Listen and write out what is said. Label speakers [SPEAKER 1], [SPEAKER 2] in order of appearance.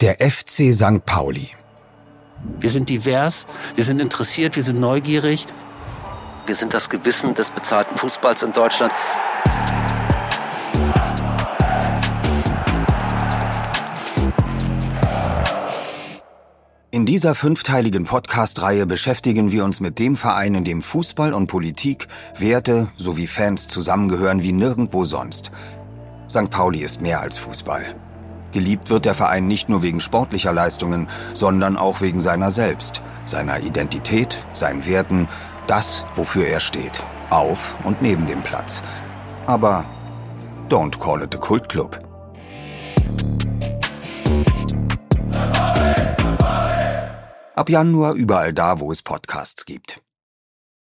[SPEAKER 1] Der FC St. Pauli.
[SPEAKER 2] Wir sind divers, wir sind interessiert, wir sind neugierig.
[SPEAKER 3] Wir sind das Gewissen des bezahlten Fußballs in Deutschland.
[SPEAKER 1] In dieser fünfteiligen Podcast-Reihe beschäftigen wir uns mit dem Verein, in dem Fußball und Politik, Werte sowie Fans zusammengehören wie nirgendwo sonst. St. Pauli ist mehr als Fußball. Geliebt wird der Verein nicht nur wegen sportlicher Leistungen, sondern auch wegen seiner selbst, seiner Identität, seinen Werten, das, wofür er steht, auf und neben dem Platz. Aber don't call it a Kult Club. Ab Januar überall da, wo es Podcasts gibt.